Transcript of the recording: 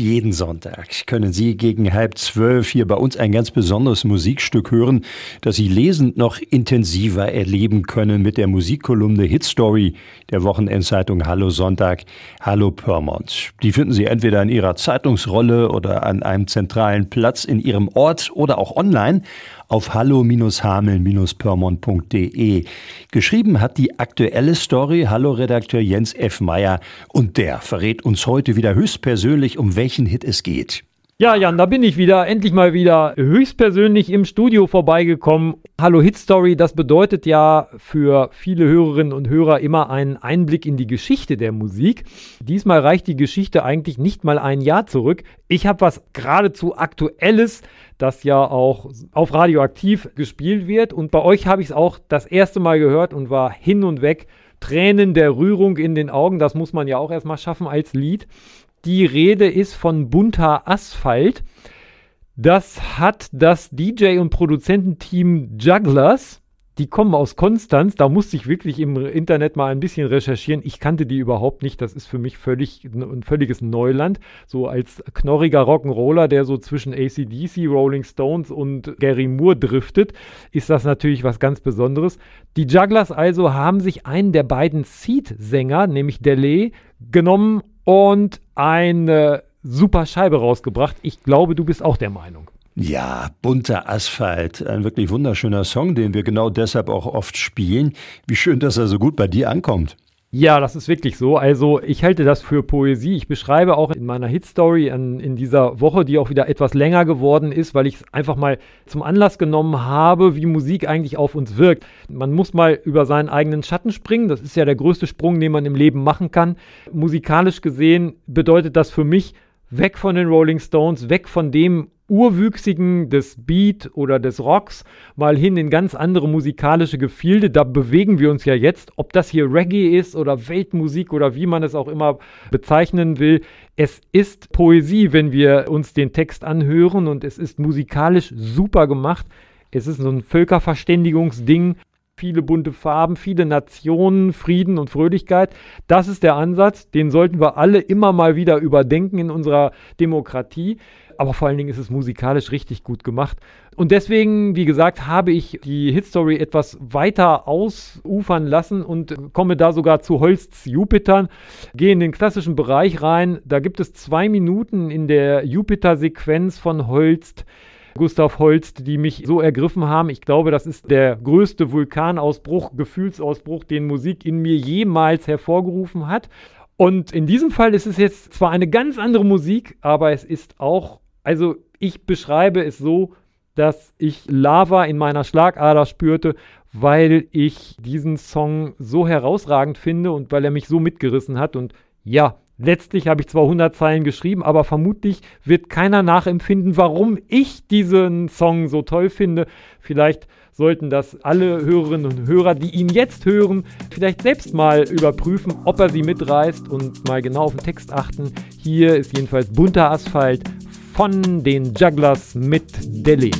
Jeden Sonntag können Sie gegen halb zwölf hier bei uns ein ganz besonderes Musikstück hören, das Sie lesend noch intensiver erleben können mit der Musikkolumne Hitstory der Wochenendzeitung Hallo Sonntag, Hallo Pyrmont. Die finden Sie entweder in Ihrer Zeitungsrolle oder an einem zentralen Platz in Ihrem Ort oder auch online auf hallo-hameln-pyrmont.de. Geschrieben hat die aktuelle Story Hallo-Redakteur Jens F. Meyer und der verrät uns heute wieder höchstpersönlich, um welchen Hit es geht. Ja, Jan, da bin ich wieder, endlich mal wieder höchstpersönlich im Studio vorbeigekommen. Hallo Hit Story, das bedeutet ja für viele Hörerinnen und Hörer immer einen Einblick in die Geschichte der Musik. Diesmal reicht die Geschichte eigentlich nicht mal ein Jahr zurück. Ich habe was geradezu Aktuelles, das ja auch auf Radioaktiv gespielt wird. Und bei euch habe ich es auch das erste Mal gehört und war hin und weg. Tränen der Rührung in den Augen, das muss man ja auch erstmal schaffen als Lied. Die Rede ist von bunter Asphalt. Das hat das DJ- und Produzententeam Jugglers. Die kommen aus Konstanz. Da musste ich wirklich im Internet mal ein bisschen recherchieren. Ich kannte die überhaupt nicht. Das ist für mich völlig ein völliges Neuland. So als knorriger Rock'n'Roller, der so zwischen ACDC, Rolling Stones und Gary Moore driftet, ist das natürlich was ganz Besonderes. Die Jugglers also haben sich einen der beiden Seed-Sänger, nämlich Delay, genommen und eine super Scheibe rausgebracht. Ich glaube, du bist auch der Meinung. Ja, bunter Asphalt, ein wirklich wunderschöner Song, den wir genau deshalb auch oft spielen. Wie schön, dass er so gut bei dir ankommt. Ja, das ist wirklich so. Also ich halte das für Poesie. Ich beschreibe auch in meiner Hitstory in, in dieser Woche, die auch wieder etwas länger geworden ist, weil ich es einfach mal zum Anlass genommen habe, wie Musik eigentlich auf uns wirkt. Man muss mal über seinen eigenen Schatten springen. Das ist ja der größte Sprung, den man im Leben machen kann. Musikalisch gesehen bedeutet das für mich weg von den Rolling Stones, weg von dem Urwüchsigen des Beat oder des Rocks mal hin in ganz andere musikalische Gefilde. Da bewegen wir uns ja jetzt, ob das hier Reggae ist oder Weltmusik oder wie man es auch immer bezeichnen will. Es ist Poesie, wenn wir uns den Text anhören und es ist musikalisch super gemacht. Es ist so ein Völkerverständigungsding viele bunte Farben, viele Nationen, Frieden und Fröhlichkeit. Das ist der Ansatz, den sollten wir alle immer mal wieder überdenken in unserer Demokratie. Aber vor allen Dingen ist es musikalisch richtig gut gemacht. Und deswegen, wie gesagt, habe ich die Hitstory etwas weiter ausufern lassen und komme da sogar zu Holsts Jupitern. Gehe in den klassischen Bereich rein. Da gibt es zwei Minuten in der Jupiter-Sequenz von Holst Gustav Holst, die mich so ergriffen haben. Ich glaube, das ist der größte Vulkanausbruch, Gefühlsausbruch, den Musik in mir jemals hervorgerufen hat. Und in diesem Fall ist es jetzt zwar eine ganz andere Musik, aber es ist auch, also ich beschreibe es so, dass ich Lava in meiner Schlagader spürte, weil ich diesen Song so herausragend finde und weil er mich so mitgerissen hat. Und ja, Letztlich habe ich zwar 100 Zeilen geschrieben, aber vermutlich wird keiner nachempfinden, warum ich diesen Song so toll finde. Vielleicht sollten das alle Hörerinnen und Hörer, die ihn jetzt hören, vielleicht selbst mal überprüfen, ob er sie mitreißt und mal genau auf den Text achten. Hier ist jedenfalls bunter Asphalt von den Jugglers mit Delhi.